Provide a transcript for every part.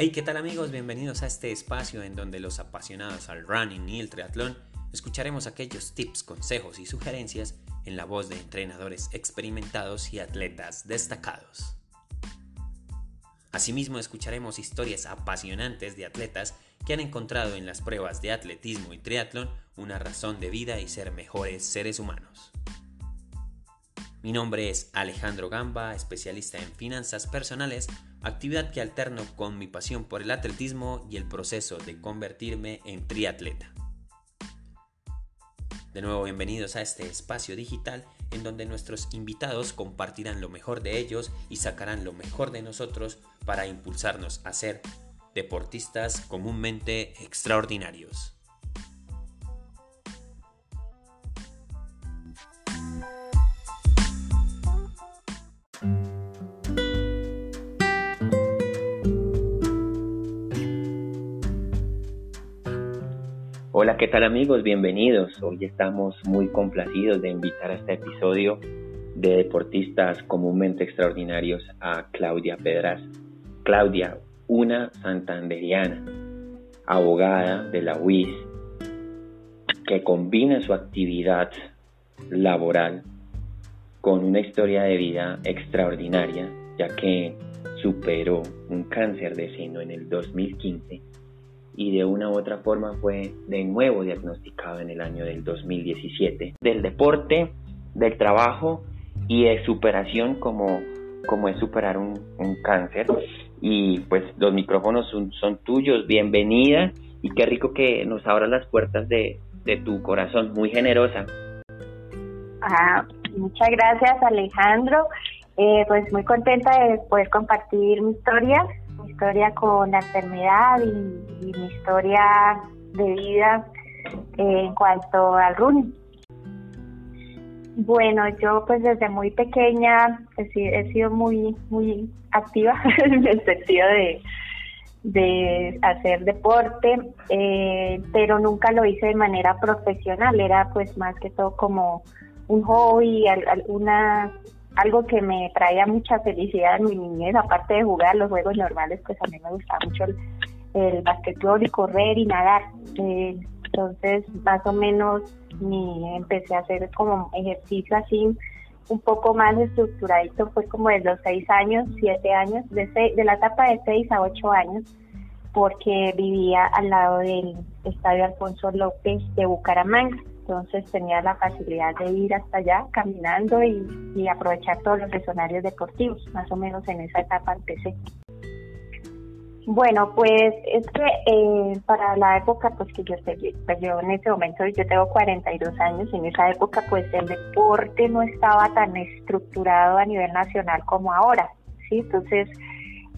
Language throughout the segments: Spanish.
Hey, ¿qué tal amigos? Bienvenidos a este espacio en donde los apasionados al running y el triatlón escucharemos aquellos tips, consejos y sugerencias en la voz de entrenadores experimentados y atletas destacados. Asimismo, escucharemos historias apasionantes de atletas que han encontrado en las pruebas de atletismo y triatlón una razón de vida y ser mejores seres humanos. Mi nombre es Alejandro Gamba, especialista en finanzas personales actividad que alterno con mi pasión por el atletismo y el proceso de convertirme en triatleta. De nuevo, bienvenidos a este espacio digital en donde nuestros invitados compartirán lo mejor de ellos y sacarán lo mejor de nosotros para impulsarnos a ser deportistas comúnmente extraordinarios. Hola, ¿qué tal amigos? Bienvenidos. Hoy estamos muy complacidos de invitar a este episodio de deportistas comúnmente extraordinarios a Claudia Pedras. Claudia, una santanderiana, abogada de la UIS, que combina su actividad laboral con una historia de vida extraordinaria, ya que superó un cáncer de seno en el 2015 y de una u otra forma fue de nuevo diagnosticado en el año del 2017. Del deporte, del trabajo y de superación como, como es superar un, cáncer. Y pues los micrófonos son, son, tuyos, bienvenida y qué rico que nos abras las puertas de, de tu corazón, muy generosa. Ah, muchas gracias Alejandro, eh, pues muy contenta de poder compartir mi historia historia con la enfermedad y, mi historia de vida eh, en cuanto al running. Bueno, yo pues desde muy pequeña he, sido muy muy activa en el sentido de, de hacer deporte, eh, pero nunca lo hice de manera profesional, era pues más que todo como un hobby, alguna algo que me traía mucha felicidad en mi niñez, aparte de jugar los juegos normales, pues a mí me gustaba mucho el, basquetbol y correr y nadar. Eh, entonces, más o menos, mi, empecé a hacer como ejercicio así un poco más estructuradito, fue como de los seis años, siete años, de, de la etapa de seis a ocho años, porque vivía al lado del Estadio Alfonso López de Bucaramanga entonces tenía la facilidad de ir hasta allá caminando y, aprovechar todos los escenarios deportivos, más o menos en esa etapa empecé. Bueno, pues es que eh, para la época pues que yo estoy, pues yo en ese momento yo tengo 42 años, en esa época pues el deporte no estaba tan estructurado a nivel nacional como ahora, ¿sí? Entonces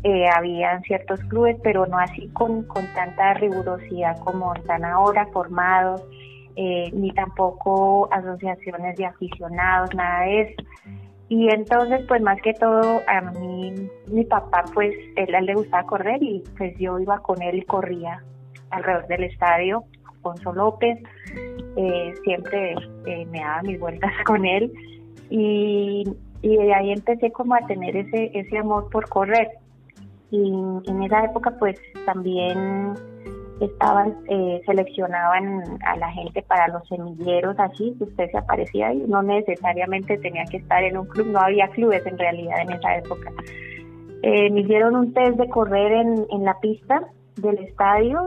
eh, habían ciertos clubes, pero no así con, con tanta rigurosidad como están ahora, formados, eh, ni tampoco asociaciones de aficionados, nada de eso. Y entonces, pues más que todo, a mí, mi papá, pues él, él le gustaba correr y pues yo iba con él y corría alrededor del estadio, Alfonso López, eh, siempre eh, me daba mis vueltas con él y, y de ahí empecé como a tener ese, ese amor por correr. Y en esa época pues también estaban, eh, seleccionaban a la gente para los semilleros, así, que usted se aparecía y no necesariamente tenía que estar en un club, no había clubes en realidad en esa época. Eh, me hicieron un test de correr en, en la pista del estadio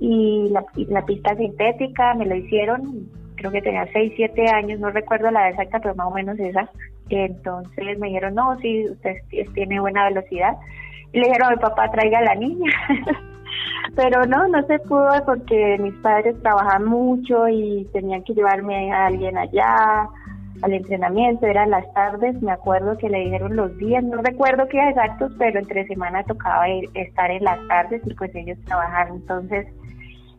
y la, pista sintética me lo hicieron, creo que tenía 6, 7 años, no recuerdo la exacta, pero más o menos esa. Entonces me dijeron, no, sí, usted tiene buena velocidad. Y le dijeron a mi papá, traiga a la niña. Pero no, no se pudo porque mis padres trabajaban mucho y tenían que llevarme a alguien allá al entrenamiento, eran las tardes, me acuerdo que le dijeron los días, no recuerdo qué exactos, pero entre semana tocaba estar en las tardes y pues ellos trabajaban, entonces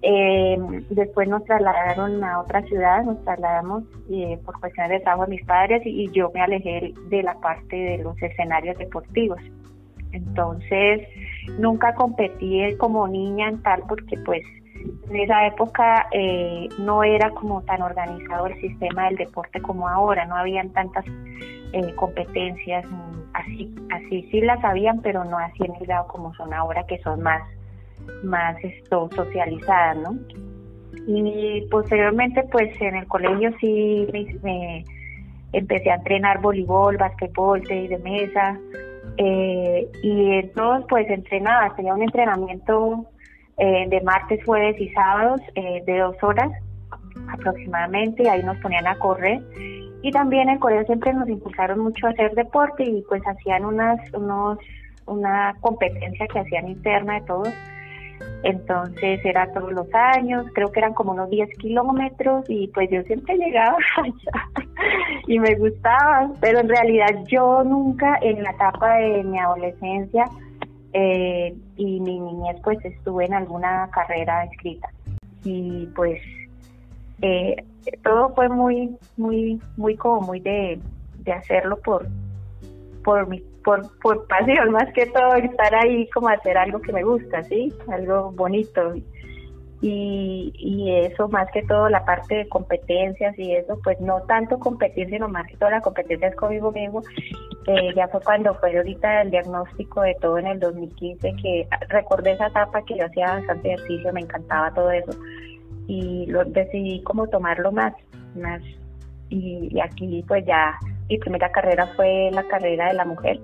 eh, después nos trasladaron a otra ciudad, nos trasladamos eh, por cuestiones de trabajo de mis padres y yo me alejé de la parte de los escenarios deportivos. Entonces, nunca competí como niña en tal porque pues en esa época eh, no era como tan organizado el sistema del deporte como ahora, no habían tantas eh, competencias, así, así sí las sabían, pero no así en el grado como son ahora, que son más, más esto, socializadas, ¿no? Y posteriormente, pues en el colegio sí me, empecé a entrenar voleibol, basquetbol, tenis de mesa, eh, y entonces pues entrenaba, tenía un entrenamiento eh, de martes, jueves y sábados eh, de dos horas aproximadamente, y ahí nos ponían a correr. Y también en colegio siempre nos impulsaron mucho a hacer deporte y pues hacían unas, unos, una competencia que hacían interna de todos entonces era todos los años, creo que eran como unos 10 kilómetros y pues yo siempre llegaba allá y me gustaba, pero en realidad yo nunca en la etapa de mi adolescencia eh, y mi niñez pues estuve en alguna carrera escrita. Y pues eh, todo fue muy, muy, muy como muy de, de hacerlo por, por mi por, por pasión, más que todo estar ahí como hacer algo que me gusta, ¿sí? Algo bonito. Y, y eso más que todo la parte de competencias y eso, pues no tanto competencia, sino más que todo la competencia es conmigo mismo. Eh, ya fue cuando fue ahorita el diagnóstico de todo en el 2015, que recordé esa etapa que yo hacía bastante ejercicio, me encantaba todo eso. Y lo decidí como tomarlo más, más. y aquí pues ya mi primera carrera fue la carrera de la mujer.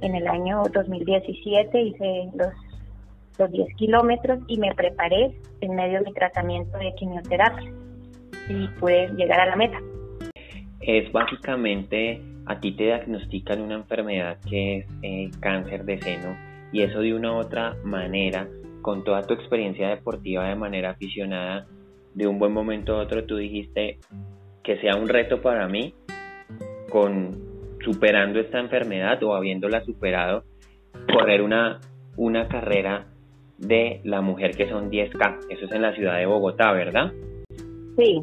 En el año 2017 hice los, los 10 kilómetros y me preparé en medio de mi tratamiento de quimioterapia y pude llegar a la meta. Es básicamente, a ti te diagnostican una enfermedad que es eh, cáncer de seno y eso de una u otra manera, con toda tu experiencia deportiva de manera aficionada, de un buen momento a otro tú dijiste que sea un reto para mí con superando esta enfermedad o habiéndola superado, correr una, una carrera de la mujer que son 10K. Eso es en la ciudad de Bogotá, ¿verdad? Sí,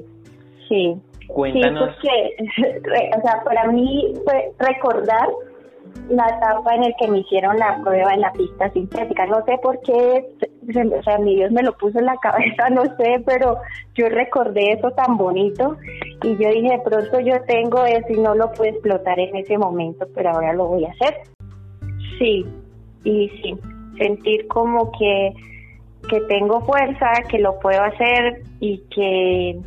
sí. Cuéntanos. Sí, porque, o sea, para mí fue recordar la etapa en la que me hicieron la prueba en la pista sintética. No sé por qué, o sea, mi Dios me lo puso en la cabeza, no sé, pero yo recordé eso tan bonito y yo dije, pronto yo tengo eso y no lo puedo explotar en ese momento, pero ahora lo voy a hacer. Sí, y sí, sentir como que, que tengo fuerza, que lo puedo hacer y que,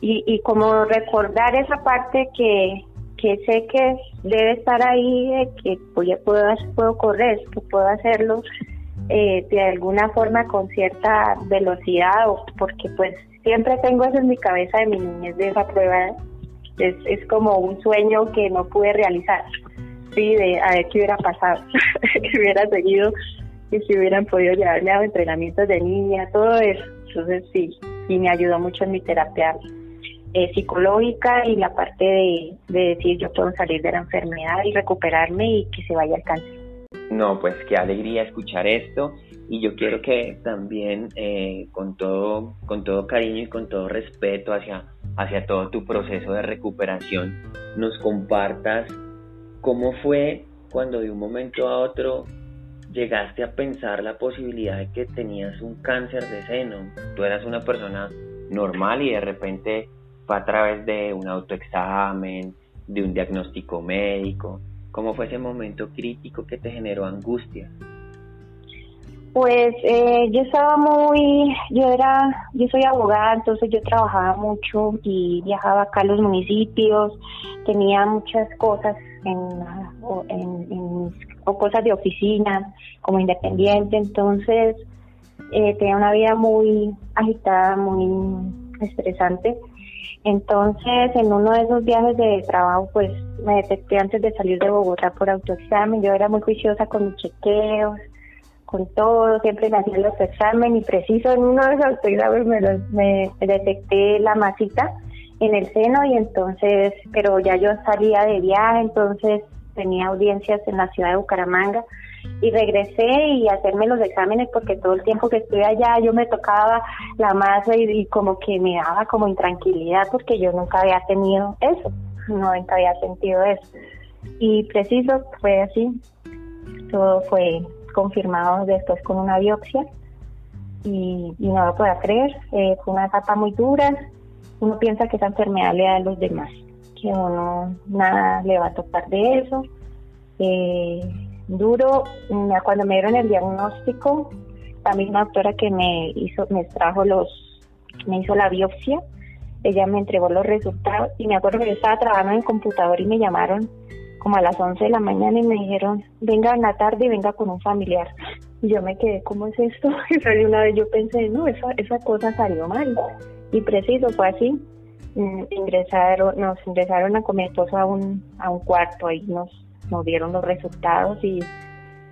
y, y como recordar esa parte que, que sé que debe estar ahí, que puedo, puedo correr, que puedo hacerlo eh, de alguna forma con cierta velocidad, o porque pues siempre tengo eso en mi cabeza de mi niñez de esa prueba. Es, es como un sueño que no pude realizar, sí, de a ver qué hubiera pasado, que hubiera seguido y si hubieran podido llevarme a entrenamientos de niña, todo eso. Entonces sí, y me ayudó mucho en mi terapia eh, psicológica y la parte de, decir yo puedo salir de la enfermedad y recuperarme y que se vaya al cáncer. No, pues qué alegría escuchar esto y yo quiero que también eh, con todo con todo cariño y con todo respeto hacia hacia todo tu proceso de recuperación nos compartas cómo fue cuando de un momento a otro llegaste a pensar la posibilidad de que tenías un cáncer de seno. Tú eras una persona normal y de repente fue a través de un autoexamen, de un diagnóstico médico. ¿Cómo fue ese momento crítico que te generó angustia? Pues eh, yo estaba muy, yo era, yo soy abogada, entonces yo trabajaba mucho y viajaba acá a los municipios, tenía muchas cosas en, en, o cosas de oficina como independiente, entonces eh, tenía una vida muy agitada, muy estresante entonces, en uno de esos viajes de trabajo, pues me detecté antes de salir de Bogotá por autoexamen. Yo era muy juiciosa con mis chequeos, con todo, siempre me hacía el autoexamen y preciso en uno de esos autoexámenes me, me detecté la masita en el seno y entonces, pero ya yo salía de viaje, entonces tenía audiencias en la ciudad de Bucaramanga y regresé y hacerme los exámenes porque todo el tiempo que estuve allá yo me tocaba la masa y, como que me daba como intranquilidad porque yo nunca había tenido eso, nunca había sentido eso. Y preciso, fue así, todo fue confirmado después con una biopsia y, no lo puedo creer, eh, fue una etapa muy dura, uno piensa que esa enfermedad le da a los demás, que uno nada le va a tocar de eso. Eh, duro, cuando me dieron el diagnóstico, la misma doctora que me hizo, me trajo los, me hizo la biopsia, ella me entregó los resultados y me acuerdo que yo estaba trabajando en el computador y me llamaron como a las 11 de la mañana y me dijeron, venga en la tarde y venga con un familiar. Y yo me quedé, ¿cómo es esto? Y una vez yo pensé, no, esa, esa cosa salió mal. Y preciso, fue así. Mm, ingresaron, nos ingresaron a con mi esposo a un, a un cuarto, ahí nos, nos dieron los resultados y,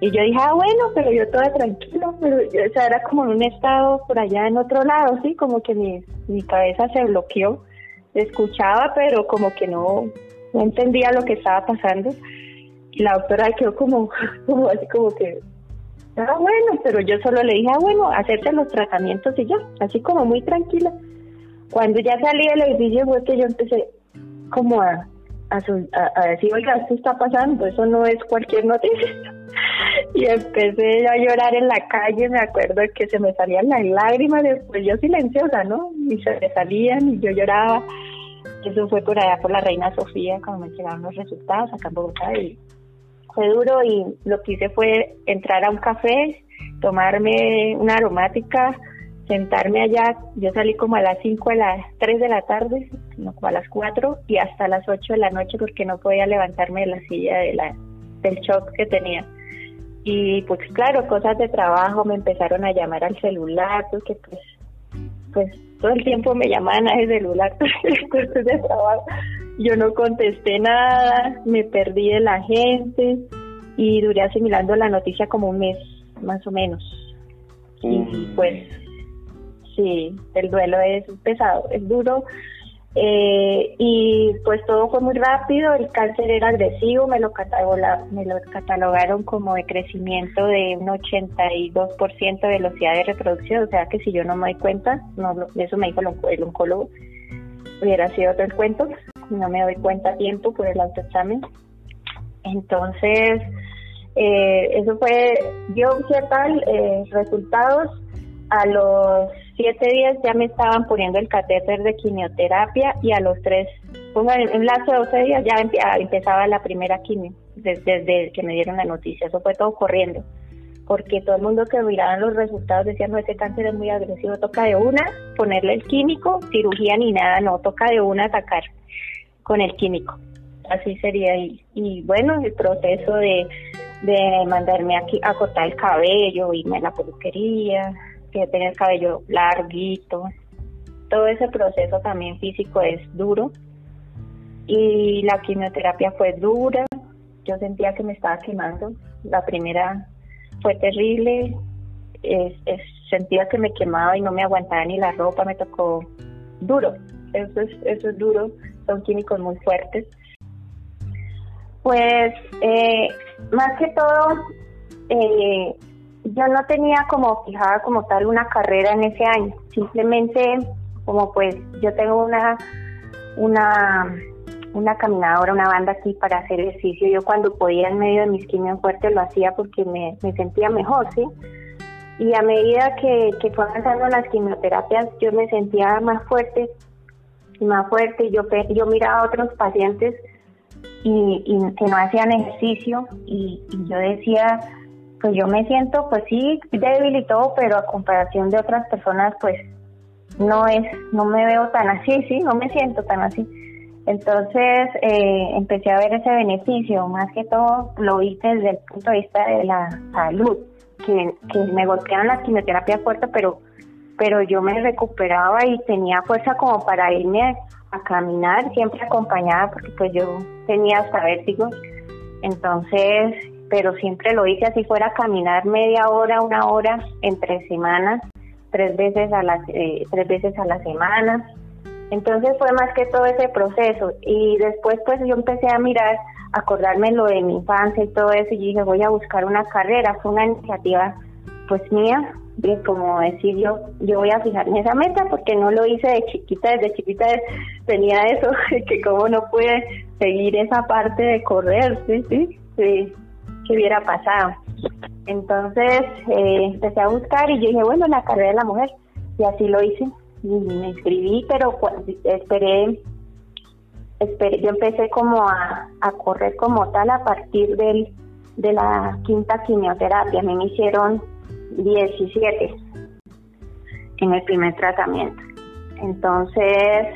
y yo dije, ah, bueno, pero yo toda tranquila, pero o sea, era como en un estado por allá en otro lado, sí, como que mi, mi cabeza se bloqueó, escuchaba, pero como que no, entendía lo que estaba pasando. Y la doctora quedó como, como así como que, ah, bueno, pero yo solo le dije, ah, bueno, hacerse los tratamientos y ya, así como muy tranquila. Cuando ya salí del edificio fue que yo empecé como a, a, decir, oiga, esto está pasando, eso no es cualquier noticia. y empecé a llorar en la calle, me acuerdo que se me salían las lágrimas, después yo silenciosa, ¿no? Y se me salían y yo lloraba. Eso fue por allá por la Reina Sofía, cuando me llegaron los resultados acá en Bogotá y fue duro y lo que hice fue entrar a un café, tomarme una aromática, sentarme allá, yo salí como a las 5 a las 3 de la tarde, no, como a las 4 y hasta las 8 de la noche porque no podía levantarme de la silla de la, del shock que tenía. Y pues claro, cosas de trabajo me empezaron a llamar al celular, porque pues, pues todo el tiempo me llamaban a ese celular, cosas de trabajo. Yo no contesté nada, me perdí de la gente y duré asimilando la noticia como un mes, más o menos. Y pues sí, el duelo es pesado, es duro. Eh, y pues todo fue muy rápido, el cáncer era agresivo, me lo, me lo catalogaron como de crecimiento de un 82% de velocidad de reproducción, o sea que si yo no me doy cuenta, no, eso me dijo el, oncólogo, hubiera sido otro el cuento, no me doy cuenta a tiempo por el autoexamen. Entonces, eh, eso fue biopsia tal, eh, resultados a los siete días ya me estaban poniendo el catéter de quimioterapia y a los tres, en un lapso de 12 días ya ah, empezaba la primera quimio, desde, que me dieron la noticia. Eso fue todo corriendo, porque todo el mundo que miraban los resultados decía, no, ese cáncer es muy agresivo, toca de una ponerle el químico, cirugía ni nada, no, toca de una atacar con el químico. Así sería. Y, y bueno, el proceso de, de mandarme aquí a cortar el cabello, irme a la peluquería, que tenía el cabello larguito. Todo ese proceso también físico es duro. Y la quimioterapia fue dura. Yo sentía que me estaba quemando. La primera fue terrible. sentía que me quemaba y no me aguantaba ni la ropa. Me tocó duro. Eso es, eso es duro. Son químicos muy fuertes. Pues eh, más que todo, eh, yo no tenía como fijada como tal una carrera en ese año, simplemente como pues yo tengo una una una caminadora, una banda aquí para hacer ejercicio. Yo cuando podía en medio de mis quimios fuertes lo hacía porque me, sentía mejor, ¿sí? Y a medida que, que fue avanzando las quimioterapias, yo me sentía más fuerte más fuerte. Yo, yo miraba a otros pacientes y, y que no hacían ejercicio y, y yo decía, pues yo me siento pues sí débil y todo, pero a comparación de otras personas pues no es, no me veo tan así, sí, no me siento tan así. Entonces eh, empecé a ver ese beneficio, más que todo lo vi desde el punto de vista de la salud, que, que me golpearon la quimioterapia fuerte, pero, pero yo me recuperaba y tenía fuerza como para irme a, caminar, siempre acompañada, porque pues yo tenía hasta vértigos. Entonces pero siempre lo hice así fuera caminar media hora, una hora entre semanas, tres veces a la, eh, tres veces a la semana. Entonces fue más que todo ese proceso. Y después pues yo empecé a mirar, acordarme lo de mi infancia y todo eso y dije voy a buscar una carrera, fue una iniciativa pues mía, de como decir yo, yo voy a fijarme esa meta porque no lo hice de chiquita, desde chiquita tenía eso, que como no pude seguir esa parte de correr, sí, sí, sí que hubiera pasado. Entonces eh, empecé a buscar y yo dije, bueno, la carrera de la mujer. Y así lo hice. Y me inscribí, pero esperé yo empecé como a, a correr como tal a partir del, de la quinta quimioterapia. A mí me hicieron 17 en el primer tratamiento. Entonces,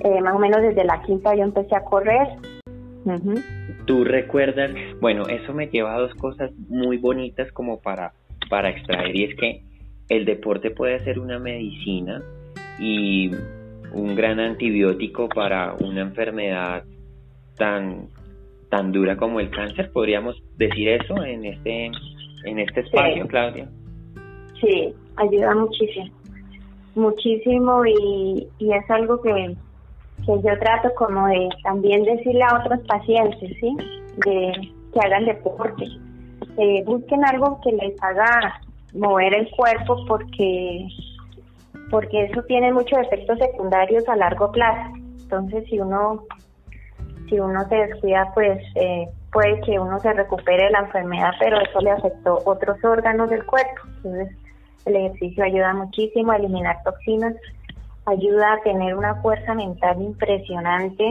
eh, más o menos desde la quinta yo empecé a correr. ¿Tú recuerdas? Bueno, eso me lleva a dos cosas muy bonitas como para, para extraer y es que el deporte puede ser una medicina y un gran antibiótico para una enfermedad tan tan dura como el cáncer, podríamos decir eso en este en este espacio, Claudia. Sí, ayuda muchísimo, muchísimo y, y es algo que, que yo trato como de también decirle a otros pacientes, ¿sí? De que hagan deporte, que busquen algo que les haga mover el cuerpo porque porque eso tiene muchos efectos secundarios a largo plazo. Entonces, si uno si uno se descuida, pues eh, puede que uno se recupere de la enfermedad, pero eso le afectó otros órganos del cuerpo. Entonces, el ejercicio ayuda muchísimo a eliminar toxinas, ayuda a tener una fuerza mental impresionante,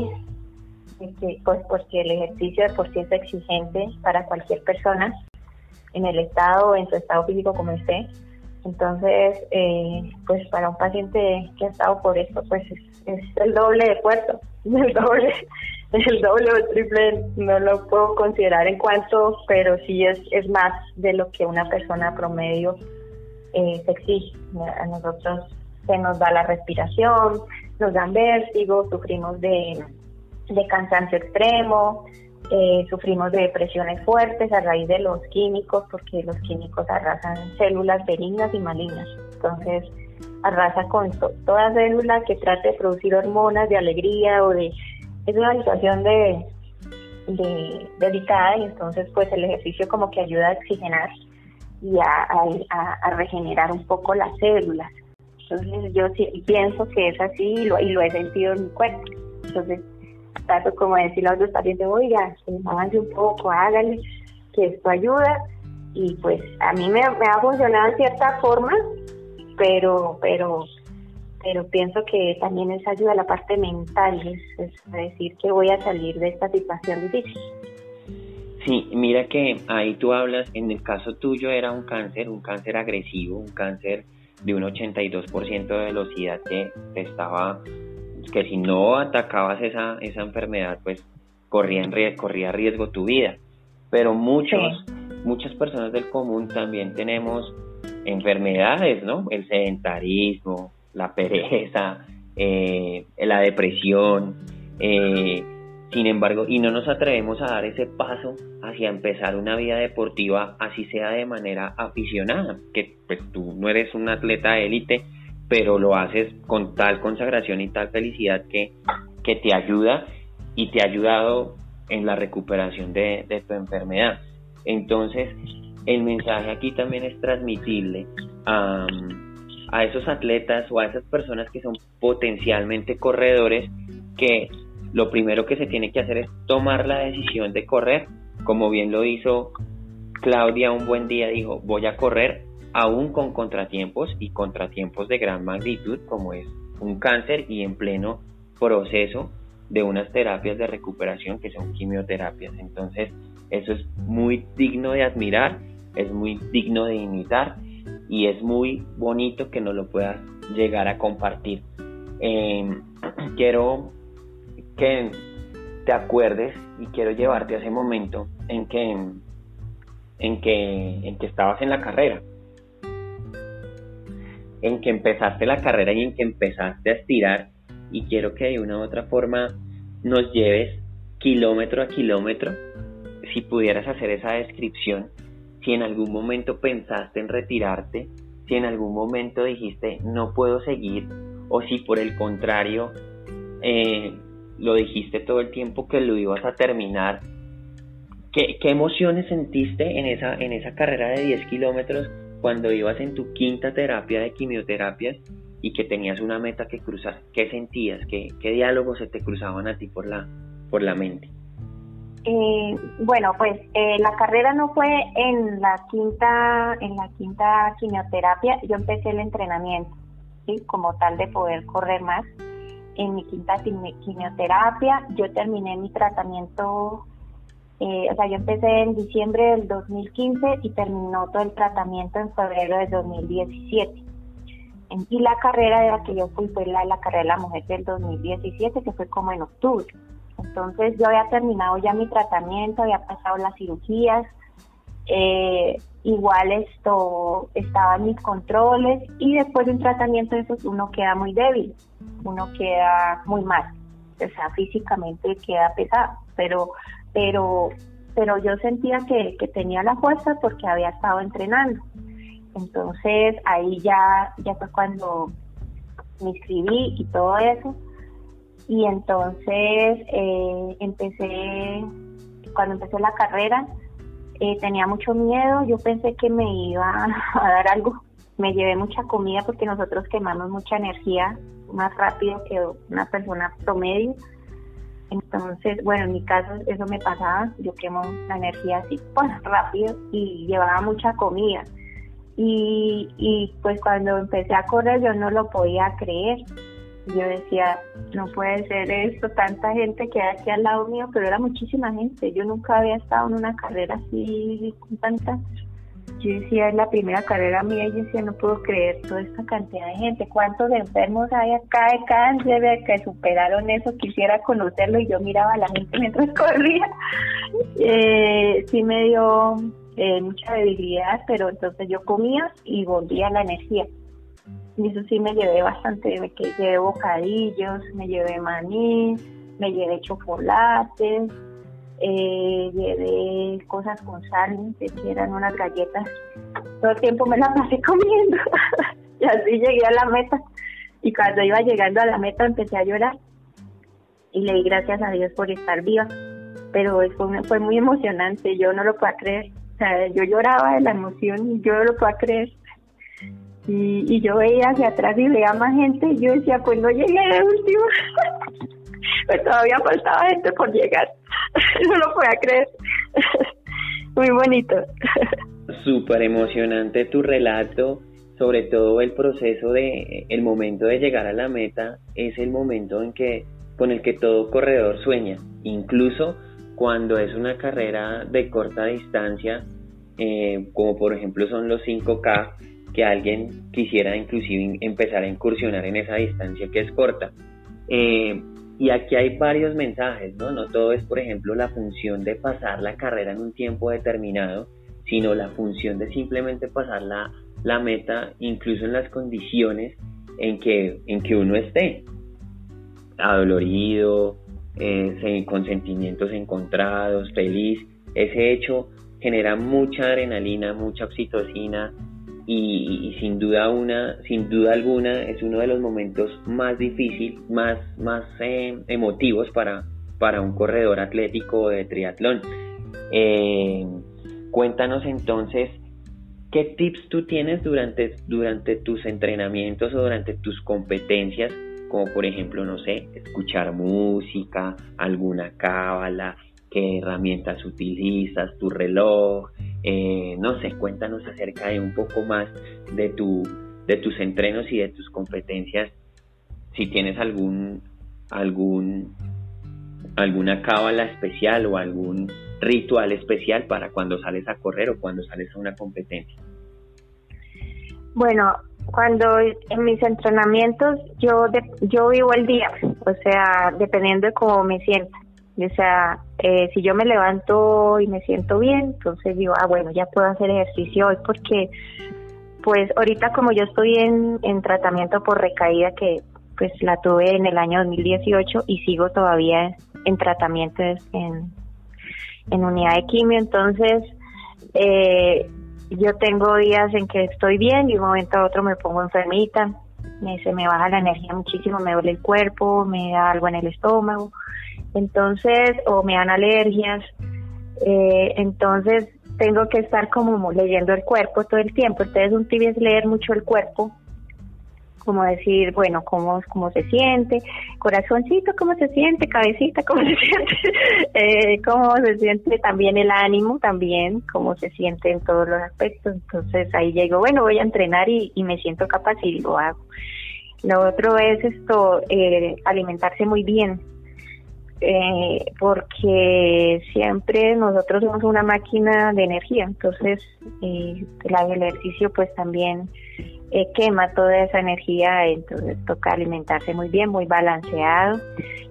pues porque el ejercicio de por sí es exigente para cualquier persona en el estado o en su estado físico como esté. Entonces, eh, pues para un paciente que ha estado por esto, pues es, el doble de esfuerzo, el doble, el doble o el triple, no lo puedo considerar en cuanto, pero sí es, es más de lo que una persona promedio eh, se exige. A nosotros se nos da la respiración, nos dan vértigo, sufrimos de, de cansancio extremo, eh, sufrimos de depresiones fuertes a raíz de los químicos, porque los químicos arrasan células benignas y malignas. Entonces, arrasa con toda célula que trate de producir hormonas de alegría o de... Es una situación de, de delicada y entonces pues el ejercicio como que ayuda a oxigenar y a, regenerar un poco las células. Entonces yo sí, pienso que es así y lo, y lo he sentido en mi cuerpo. Entonces trato como decirle a otros pacientes, oiga, avance un poco, háganle, que esto ayuda. Y pues a mí me, ha funcionado en cierta forma, pero, pero, pero pienso que también es ayuda a la parte mental, es, es decir que voy a salir de esta situación difícil. Sí, mira que ahí tú hablas, en el caso tuyo era un cáncer, un cáncer agresivo, un cáncer de un 82% de velocidad que estaba, que si no atacabas esa, esa enfermedad, pues corría, en, corría riesgo tu vida. Pero muchos, muchas personas del común también tenemos enfermedades, ¿no? El sedentarismo, la pereza, eh, la depresión, eh, sin embargo, y no nos atrevemos a dar ese paso hacia empezar una vida deportiva, así sea de manera aficionada, que pues tú no eres un atleta élite, pero lo haces con tal consagración y tal felicidad que, que te ayuda y te ha ayudado en la recuperación de, de tu enfermedad. Entonces, el mensaje aquí también es transmitirle a, a esos atletas o a esas personas que son potencialmente corredores que lo primero que se tiene que hacer es tomar la decisión de correr, como bien lo hizo Claudia un buen día, dijo, voy a correr aún con contratiempos y contratiempos de gran magnitud, como es un cáncer y en pleno proceso de unas terapias de recuperación que son quimioterapias. Entonces, eso es muy digno de admirar, es muy digno de imitar y es muy bonito que nos lo puedas llegar a compartir. Em, quiero que te acuerdes y quiero llevarte a ese momento en que en que en que estabas en la carrera. En que empezaste la carrera y en que empezaste a estirar y quiero que de una u otra forma nos lleves kilómetro a kilómetro. Si pudieras hacer esa descripción si en algún momento pensaste en retirarte si en algún momento dijiste no puedo seguir o si por el contrario eh, lo dijiste todo el tiempo que lo ibas a terminar. ¿Qué, emociones sentiste en esa, en esa carrera de 10 kilómetros cuando ibas en tu quinta terapia de quimioterapias y que tenías una meta que cruzar? ¿Qué sentías? ¿Qué, qué diálogos se te cruzaban a ti por la, por la mente? Eh, bueno, pues eh, la carrera no fue en la quinta en la quinta quimioterapia. Yo empecé el entrenamiento, sí, como tal de poder correr más en mi quinta quimioterapia. Yo terminé mi tratamiento, eh, o sea, yo empecé en diciembre del 2015 y terminó todo el tratamiento en febrero del 2017. Y la carrera de la que yo fui fue la, la carrera de la mujer del 2017, que fue como en octubre. Entonces yo había terminado ya mi tratamiento, había pasado las cirugías, eh, igual esto estaba en mis controles y después de un tratamiento de uno queda muy débil, uno queda muy mal, o sea, físicamente queda pesado, pero, pero, pero yo sentía que, que tenía la fuerza porque había estado entrenando. Entonces ahí ya, ya fue cuando me inscribí y todo eso. Y entonces eh, empecé, cuando empecé la carrera, eh, tenía mucho miedo, yo pensé que me iba a dar algo, me llevé mucha comida porque nosotros quemamos mucha energía más rápido que una persona promedio. Entonces, bueno, en mi caso eso me pasaba, yo quemo la energía así pues, rápido y llevaba mucha comida. Y, y pues cuando empecé a correr yo no lo podía creer. Yo decía, no puede ser esto, tanta gente que hay aquí al lado mío, pero era muchísima gente. Yo nunca había estado en una carrera así con tanta. Yo decía, es la primera carrera mía y yo decía, no puedo creer toda esta cantidad de gente. ¿Cuántos enfermos hay acá de cáncer que superaron eso? Quisiera conocerlo y yo miraba a la gente mientras corría. Eh, sí me dio eh, mucha debilidad, pero entonces yo comía y volvía la energía. Y eso sí me llevé bastante, me que llevé bocadillos, me llevé maní, me llevé chocolates, eh, llevé cosas con sal, que eran unas galletas. Todo el tiempo me las pasé comiendo. y así llegué a la meta. Y cuando iba llegando a la meta empecé a llorar. Y le di gracias a Dios por estar viva. Pero fue, fue muy emocionante, yo no lo puedo creer. O sea, yo lloraba de la emoción y yo no lo puedo creer. Y, yo veía hacia atrás y veía más gente y yo decía, pues no llegué de último. pues todavía faltaba gente por llegar. no lo podía creer. Muy bonito. Súper emocionante tu relato, sobre todo el proceso de, el momento de llegar a la meta es el momento en que, con el que todo corredor sueña, incluso cuando es una carrera de corta distancia, eh, como por ejemplo son los 5K, que alguien quisiera inclusive empezar a incursionar en esa distancia que es corta. Eh, y aquí hay varios mensajes, ¿no? No todo es, por ejemplo, la función de pasar la carrera en un tiempo determinado, sino la función de simplemente pasar la, la meta incluso en las condiciones en que, en que uno esté, adolorido, eh, con sentimientos encontrados, feliz. Ese hecho genera mucha adrenalina, mucha oxitocina, y, sin duda una, sin duda alguna es uno de los momentos más difíciles, más, más eh, emotivos para, para un corredor atlético de triatlón. Eh, cuéntanos entonces qué tips tú tienes durante, durante tus entrenamientos o durante tus competencias, como por ejemplo, no sé, escuchar música, alguna cábala, qué herramientas utilizas, tu reloj, eh, no sé, cuéntanos acerca de un poco más de, tu, de tus entrenos y de tus competencias, si tienes algún, algún, alguna cábala especial o algún ritual especial para cuando sales a correr o cuando sales a una competencia. Bueno, cuando en mis entrenamientos yo yo vivo el día, o sea, dependiendo de cómo me siento. O sea, eh, si yo me levanto y me siento bien, entonces digo, ah, bueno, ya puedo hacer ejercicio hoy porque, pues ahorita como yo estoy en, en tratamiento por recaída que pues la tuve en el año 2018 y sigo todavía en tratamiento en, en unidad de quimio, entonces eh, yo tengo días en que estoy bien y un momento a otro me pongo enfermita, me, se me baja la energía muchísimo, me duele el cuerpo, me da algo en el estómago entonces, o me dan alergias, eh, entonces tengo que estar como leyendo el cuerpo todo el tiempo. Entonces un tip es leer mucho el cuerpo, como decir, bueno, cómo, cómo se siente, corazoncito, cómo se siente, cabecita, cómo se siente, eh, cómo se siente también el ánimo, también, cómo se siente en todos los aspectos. Entonces ahí llego, bueno, voy a entrenar y, y me siento capaz y lo hago. Lo otro es esto, eh, alimentarse muy bien, eh, porque siempre nosotros somos una máquina de energía, entonces eh, el ejercicio pues también eh, quema toda esa energía, entonces toca alimentarse muy bien, muy balanceado.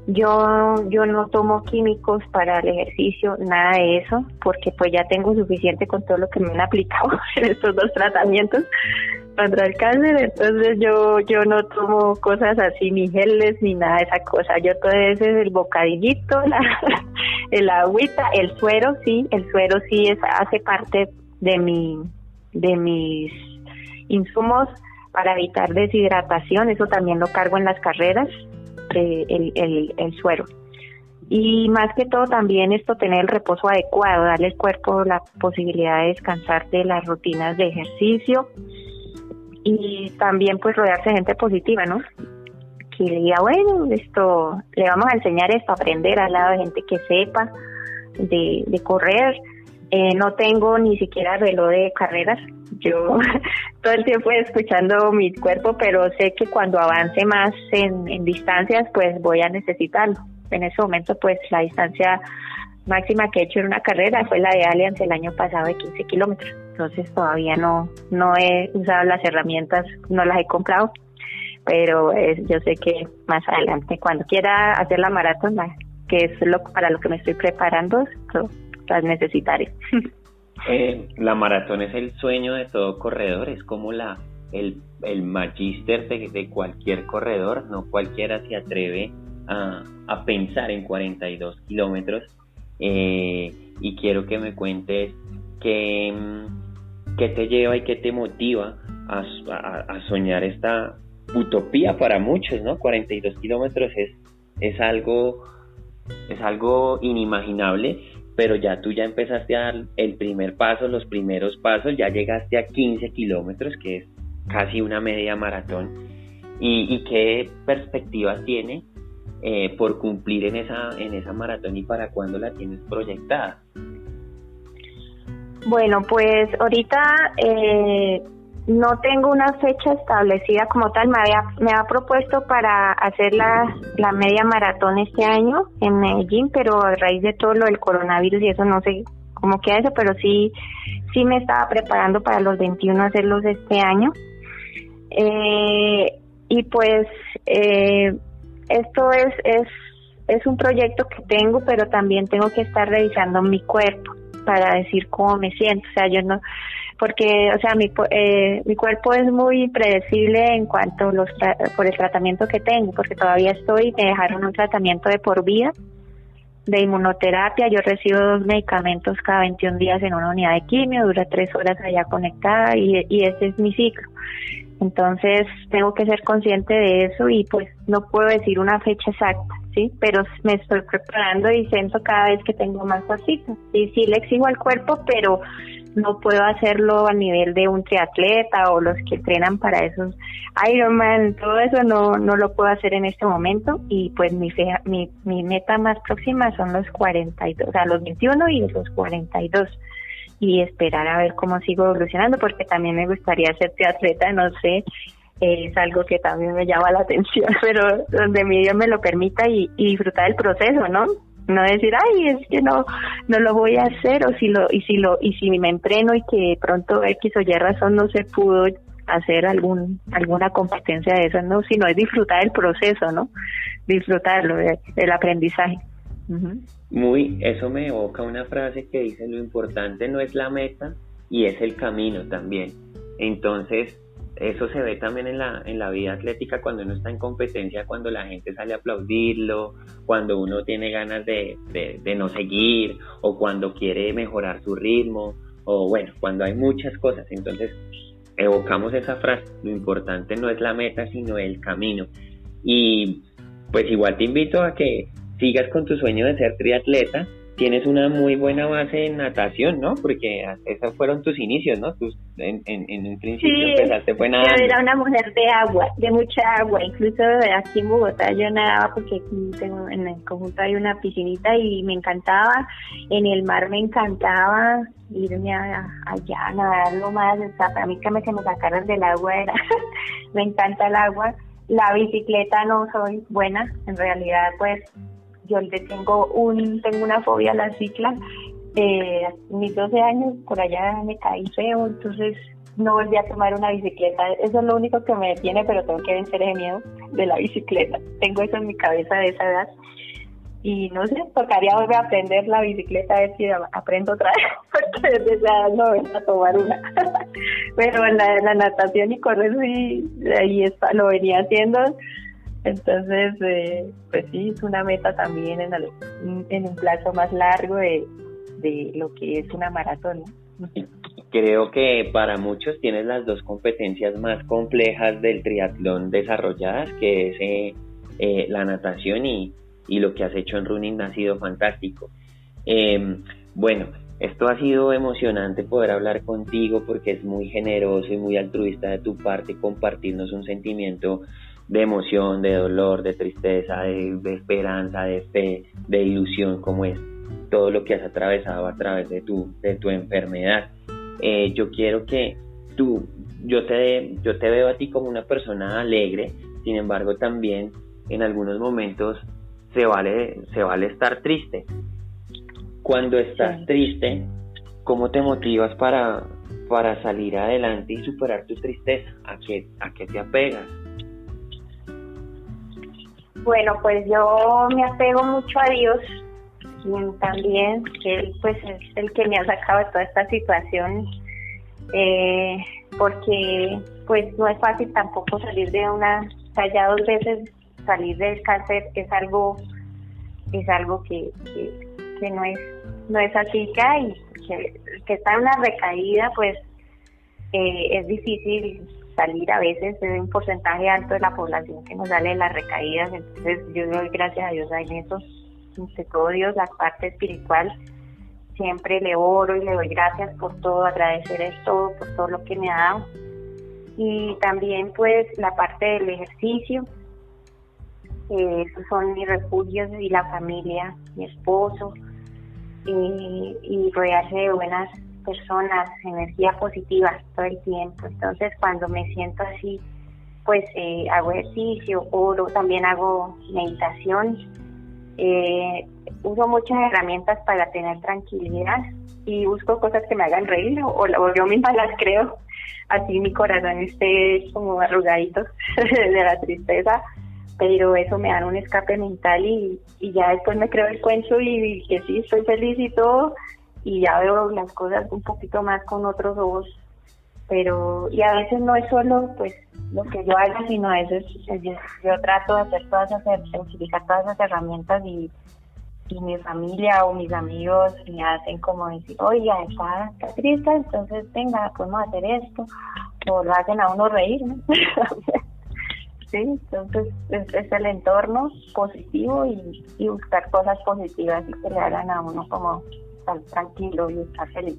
Yo, yo no tomo químicos para el ejercicio, nada de eso, porque pues ya tengo suficiente con todo lo que me han aplicado en estos dos tratamientos contra el cáncer, entonces yo yo no tomo cosas así, ni geles, ni nada de esa cosa. Yo todo ese es el bocadillito, la, el agüita, el suero, sí, el suero sí es, hace parte de mi de mis insumos para evitar deshidratación, eso también lo cargo en las carreras, eh, el, el, el suero. Y más que todo también esto tener el reposo adecuado, darle al cuerpo la posibilidad de descansar de las rutinas de ejercicio y también pues rodearse de gente positiva, ¿no? Que le diga, bueno, esto, le vamos a enseñar esto, aprender al lado de gente que sepa de, de correr, eh, no tengo ni siquiera reloj de carreras. Yo todo el tiempo escuchando mi cuerpo, pero sé que cuando avance más en, distancias, pues voy a necesitarlo. En ese momento, pues la distancia máxima que he hecho en una carrera fue la de Allianz el año pasado de 15 kilómetros. Entonces todavía no, no he usado las herramientas, no las he comprado, pero yo sé que más adelante, cuando quiera hacer la maratón, que es lo para lo que me estoy preparando, las necesitaré. Eh, la maratón es el sueño de todo corredor, es como la el, el magíster de, cualquier corredor, no cualquiera se atreve a, a pensar en 42 kilómetros. Eh, y quiero que me cuentes qué, qué te lleva y qué te motiva a, a, soñar esta utopía para muchos, ¿no? 42 kilómetros es, es algo es algo inimaginable, pero ya tú ya empezaste a dar el primer paso, los primeros pasos, ya llegaste a 15 kilómetros, que es casi una media maratón. ¿Y, qué perspectivas tiene eh, por cumplir en esa, en esa maratón y para cuándo la tienes proyectada? Bueno, pues ahorita eh, no tengo una fecha establecida como tal. Me había, me ha propuesto para hacer la, la media maratón este año en Medellín, pero a raíz de todo lo del coronavirus y eso no sé cómo queda eso, pero sí, sí me estaba preparando para los 21 hacerlos este año. Eh, y pues eh, esto es, es, es un proyecto que tengo, pero también tengo que estar revisando mi cuerpo para decir cómo me siento. O sea, yo no, porque, o sea, mi, eh, mi cuerpo es muy predecible en cuanto los por el tratamiento que tengo, porque todavía estoy, me dejaron un tratamiento de por vida de inmunoterapia, yo recibo dos medicamentos cada 21 días en una unidad de quimio, dura tres horas allá conectada y, y ese es mi ciclo. Entonces tengo que ser consciente de eso y pues no puedo decir una fecha exacta, ¿sí? Pero me estoy preparando y siento cada vez que tengo más cositas. Sí, sí le exijo al cuerpo, pero no puedo hacerlo a nivel de un triatleta o los que entrenan para esos Ironman, todo eso no, no lo puedo hacer en este momento y pues mi, mi, mi meta más próxima son los 42, o sea, los 21 y los 42 y esperar a ver cómo sigo evolucionando porque también me gustaría ser triatleta, no sé, es algo que también me llama la atención, pero donde mi Dios me lo permita y, y disfrutar el proceso, ¿no? No decir ay es que no no lo voy a hacer o si lo y si lo y si me entreno y que pronto x o y razón no se pudo hacer algún alguna competencia de eso no sino es disfrutar el proceso no disfrutarlo del aprendizaje. Muy eso me evoca una frase que dice lo importante no es la meta y es el camino también entonces eso se ve también en la, en la vida atlética cuando uno está en competencia, cuando la gente sale a aplaudirlo, cuando uno tiene ganas de, de, no seguir o cuando quiere mejorar su ritmo o bueno, cuando hay muchas cosas. Entonces evocamos esa frase, lo importante no es la meta sino el camino. Y pues igual te invito a que sigas con tu sueño de ser triatleta tienes una muy buena base en natación, ¿no? Porque esos fueron tus inicios, ¿no? Tus, en, en, un principio empezaste fue Yo era una mujer de agua, de mucha agua. Incluso aquí en Bogotá yo nadaba porque tengo, en el conjunto hay una piscinita y me encantaba. En el mar me encantaba irme allá a nadar lo más. O sea, para mí que me, sacaran del agua era... me encanta el agua La bicicleta no soy buena, en realidad pues yo le tengo un tengo una fobia a la cicla. Eh, mis 12 años por allá me caí feo, entonces no volví a tomar una bicicleta. Eso es lo único que me detiene, pero tengo que vencer el miedo de la bicicleta. Tengo eso en mi cabeza de esa edad. Y no sé, tocaría volver a aprender la bicicleta, a ver si aprendo otra vez, porque desde esa edad no voy a tomar una. pero la, la natación y correr sí, ahí está, lo venía haciendo. Entonces, eh, pues sí, es una meta también en, en un plazo más largo de, de lo que es una maratón. Creo que para muchos tienes las dos competencias más complejas del triatlón desarrolladas, que es eh, eh, la natación y, y, lo que has hecho en running ha sido fantástico. Em, bueno, esto ha sido emocionante poder hablar contigo porque es muy generoso y muy altruista de tu parte compartirnos un sentimiento de emoción, de dolor, de tristeza, de, de esperanza, de fe, de ilusión, como es todo lo que has atravesado a través de tu, de tu enfermedad. Eh, yo quiero que tú, yo te, yo te veo a ti como una persona alegre, sin embargo también en algunos momentos se vale, se vale estar triste. Cuando estás triste, ¿cómo te motivas para, para salir adelante y superar tu tristeza? ¿A qué, a qué te apegas? Bueno, pues yo me apego mucho a Dios también que él pues es el que me ha sacado de toda esta situación eh, porque pues no es fácil tampoco salir de una, ya dos veces salir del cáncer es algo es algo que, que, no es no es así que que, que está en una recaída pues eh, es difícil salir a veces de un porcentaje alto de la población que nos sale de las recaídas entonces yo doy gracias a Dios a eso de todo Dios, la parte espiritual, siempre le oro y le doy gracias por todo, agradecer todo, por todo lo que me ha dado. Y también pues la parte del ejercicio, esos son mis refugios y la familia, mi esposo, y, y rodearse de buenas personas, energía positiva todo el tiempo. Entonces cuando me siento así, pues eh, hago ejercicio, oro, también hago meditación eh, uso muchas herramientas para tener tranquilidad y busco cosas que me hagan reír o, yo misma las creo. Así mi corazón esté como arrugadito de la tristeza, pero eso me da un escape mental y, ya después me creo el cuento y, que sí, estoy feliz y todo y ya veo las cosas un poquito más con otros ojos pero y a veces no es solo pues lo que yo haga sino a veces yo, trato de hacer todas esas utilizar todas esas herramientas y, y mi familia o mis amigos me hacen como decir oye está, está triste entonces venga podemos hacer esto o lo hacen a uno reír ¿no? sí entonces es, el entorno positivo y, y buscar cosas positivas y que le hagan a uno como estar tranquilo y estar feliz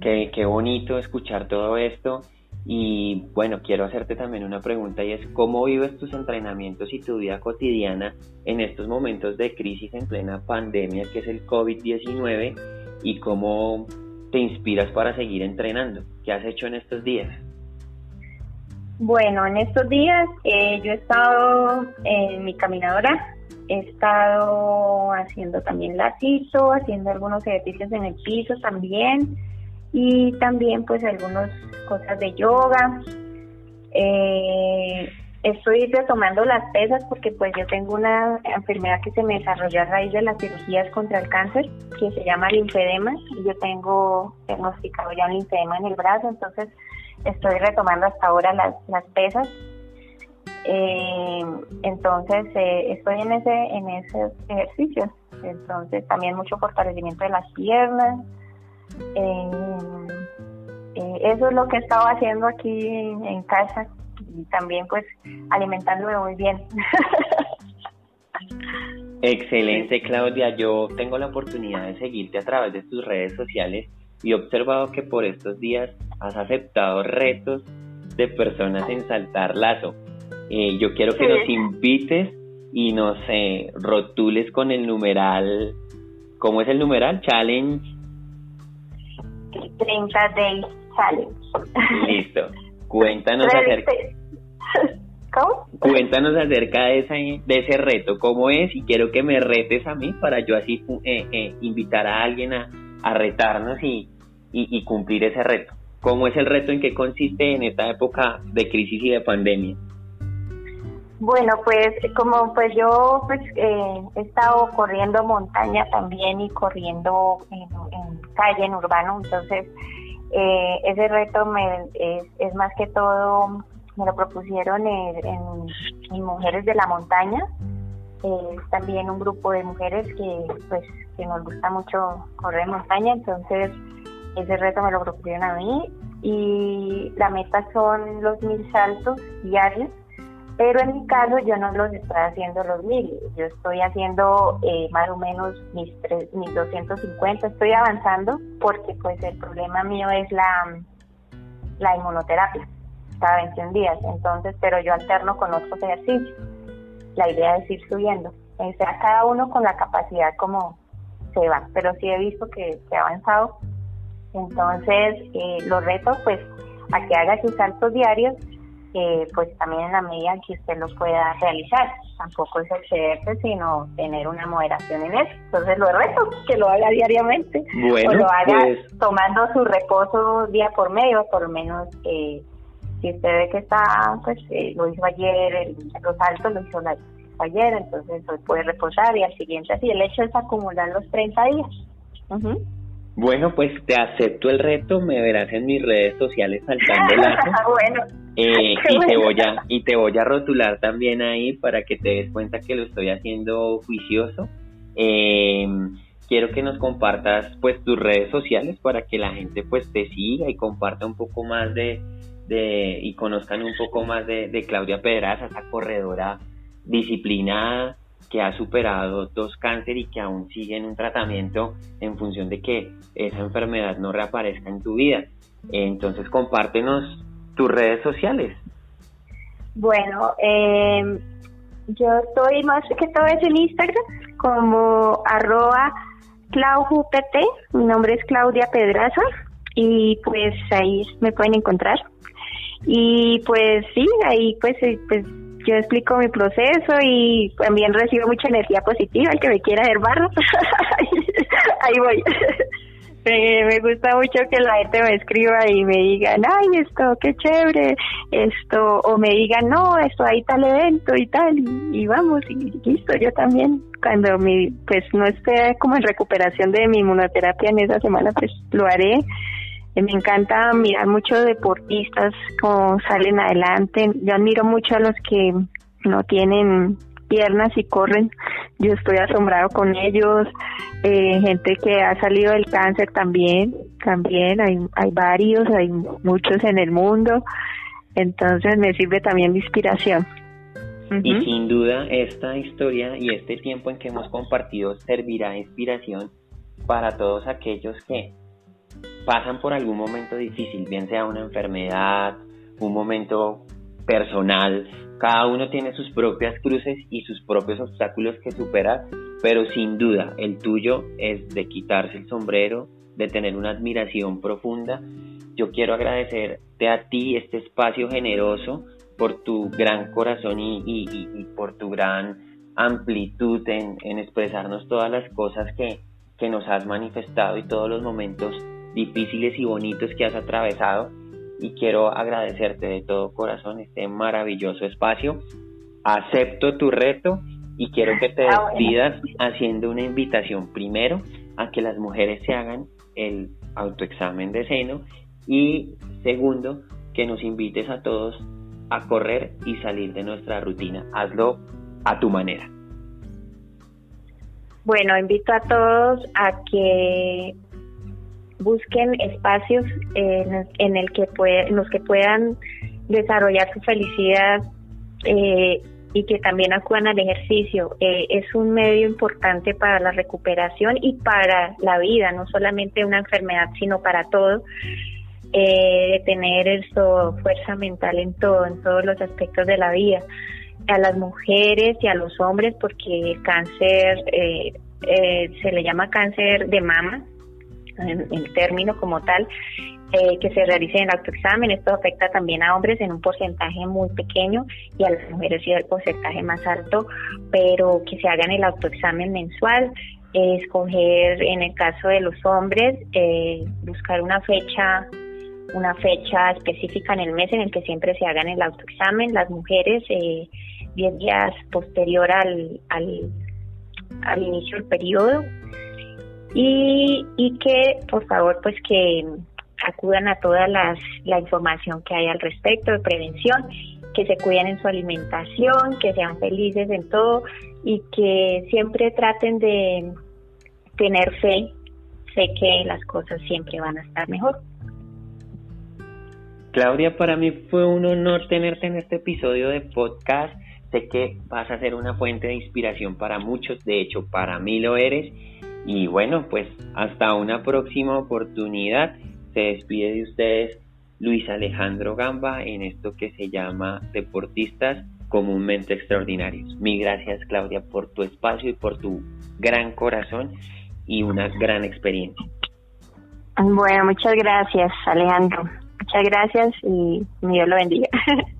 Qué, qué bonito escuchar todo esto. Y bueno, quiero hacerte también una pregunta y es cómo vives tus entrenamientos y tu vida cotidiana en estos momentos de crisis en plena pandemia que es el COVID-19 y cómo te inspiras para seguir entrenando. ¿Qué has hecho en estos días? Bueno, en estos días eh, yo he estado en mi caminadora, he estado haciendo también latizo, haciendo algunos ejercicios en el piso también y también pues algunas cosas de yoga. Eh, estoy retomando las pesas porque pues yo tengo una enfermedad que se me desarrolló a raíz de las cirugías contra el cáncer que se llama linfedema y yo tengo diagnosticado ya un linfedema en el brazo entonces estoy retomando hasta ahora las, las pesas eh, entonces eh, estoy en ese en esos ejercicios entonces también mucho fortalecimiento de las piernas eh, eh, eso es lo que he estado haciendo aquí en, casa y también pues alimentándome muy bien. Excelente Claudia, yo tengo la oportunidad de seguirte a través de tus redes sociales y he observado que por estos días has aceptado retos de personas en saltar lazo. Eh, yo quiero que nos invites y nos eh, rotules con el numeral, ¿cómo es el numeral? Challenge 30 Days Challenge. Listo. Cuéntanos acerca. ¿Cómo? Cuéntanos acerca de ese, de ese reto, cómo es, y quiero que me retes a mí para yo así eh, eh, invitar a alguien a, a retarnos y, y, cumplir ese reto. ¿Cómo es el reto en qué consiste en esta época de crisis y de pandemia? Bueno, pues como pues yo pues eh, he estado corriendo montaña también y corriendo en, calle, en urbano, entonces eh, ese reto me, es, más que todo, me lo propusieron en, Mujeres de la Montaña, es también un grupo de mujeres que pues que nos gusta mucho correr montaña, entonces ese reto me lo propusieron a mí. Y la meta son los mil saltos diarios pero en mi caso yo no los estoy haciendo los mil, yo estoy haciendo eh, más o menos mis, mis 250, estoy avanzando porque pues el problema mío es la, la inmunoterapia. Cada 21 días, entonces, pero yo alterno con otros ejercicios. La idea es ir subiendo, o sea, cada uno con la capacidad como se va, pero sí he visto que, se ha avanzado. Entonces, eh, los retos pues a que haga sus saltos diarios pues también en la medida que usted lo pueda realizar. Tampoco es excederse, sino tener una moderación en eso. Entonces lo reto que lo haga diariamente o lo haga pues tomando su reposo día por medio, por lo menos eh, si usted ve que está, pues eh, lo hizo ayer, el, los saltos lo hizo ayer, entonces hoy puede reposar y al siguiente así. El hecho es acumular los 30 días. Bueno, pues te acepto el reto, me verás en mis redes sociales saltando bueno. Eh, y te voy a y te voy a rotular también ahí para que te des cuenta que lo estoy haciendo juicioso. Eh, quiero que nos compartas pues tus redes sociales para que la gente pues te siga y comparta un poco más de, de y conozcan un poco más de, de Claudia Pedraza, esa corredora disciplinada que ha superado dos cánceres y que aún sigue en un tratamiento en función de que esa enfermedad no reaparezca en tu vida. Entonces compártenos tus redes sociales. Bueno, eh, yo estoy más que todo es en Instagram como arroba claujupt, mi nombre es Claudia Pedraza y pues ahí me pueden encontrar. Y pues sí, ahí pues, pues yo explico mi proceso y también recibo mucha energía positiva, el que me quiera ver barro, ahí voy. me gusta mucho que la gente me escriba y me digan, ay, esto, qué chévere, esto, o me digan, no, esto, hay tal evento y tal, y, vamos, y listo, yo también, cuando mi, pues no esté como en recuperación de mi inmunoterapia en esa semana, pues lo haré. Eh, me encanta mirar mucho deportistas como salen adelante. Yo admiro mucho a los que no tienen piernas y corren. Yo estoy asombrado con ellos. Eh, gente que ha salido del cáncer también, también hay, hay varios, hay muchos en el mundo. Entonces me sirve también de inspiración. Y sin duda esta historia y este tiempo en que hemos compartido servirá de inspiración para todos aquellos que pasan por algún momento difícil, bien sea una enfermedad, un momento personal, cada uno tiene sus propias cruces y sus propios obstáculos que superar, pero sin duda el tuyo es de quitarse el sombrero, de tener una admiración profunda. Yo quiero agradecerte a ti este espacio generoso por tu gran corazón y, por tu gran amplitud en, expresarnos todas las cosas que, que nos has manifestado y todos los momentos difíciles y bonitos que has atravesado y quiero agradecerte de todo corazón este maravilloso espacio. Acepto tu reto y quiero que te ah, despidas haciendo una invitación primero a que las mujeres se hagan el autoexamen de seno y segundo que nos invites a todos a correr y salir de nuestra rutina. Hazlo a tu manera. Bueno, invito a todos a que busquen espacios en, el que los que puedan desarrollar su felicidad eh, y que también acudan al ejercicio. Eh, es un medio importante para la recuperación y para la vida, no solamente una enfermedad, sino para todo. Eh, de tener eso, fuerza mental en todo, en todos los aspectos de la vida. A las mujeres y a los hombres, porque el cáncer se le llama cáncer de mama, en, término como tal, eh, que se realicen el autoexamen. Esto afecta también a hombres en un porcentaje muy pequeño y a las mujeres sí el porcentaje más alto, pero que se hagan el autoexamen mensual. escoger, en el caso de los hombres, eh, buscar una fecha una fecha específica en el mes en el que siempre se hagan el autoexamen. Las mujeres, eh, 10 días posterior al, al, al inicio del periodo. Y, y que, por favor, pues que acudan a toda las, la información que hay al respecto de prevención, que se cuiden en su alimentación, que sean felices en todo y que siempre traten de tener fe, sé que las cosas siempre van a estar mejor. Claudia, para mí fue un honor tenerte en este episodio de podcast. Sé que vas a ser una fuente de inspiración para muchos, de hecho para mí lo eres. Y bueno, pues hasta una próxima oportunidad. Se despide de ustedes Luis Alejandro Gamba en esto que se llama Deportistas comúnmente extraordinarios. Mil gracias Claudia por tu espacio y por tu gran corazón y una gran experiencia. Bueno, muchas gracias Alejandro. Muchas gracias y Dios lo bendiga.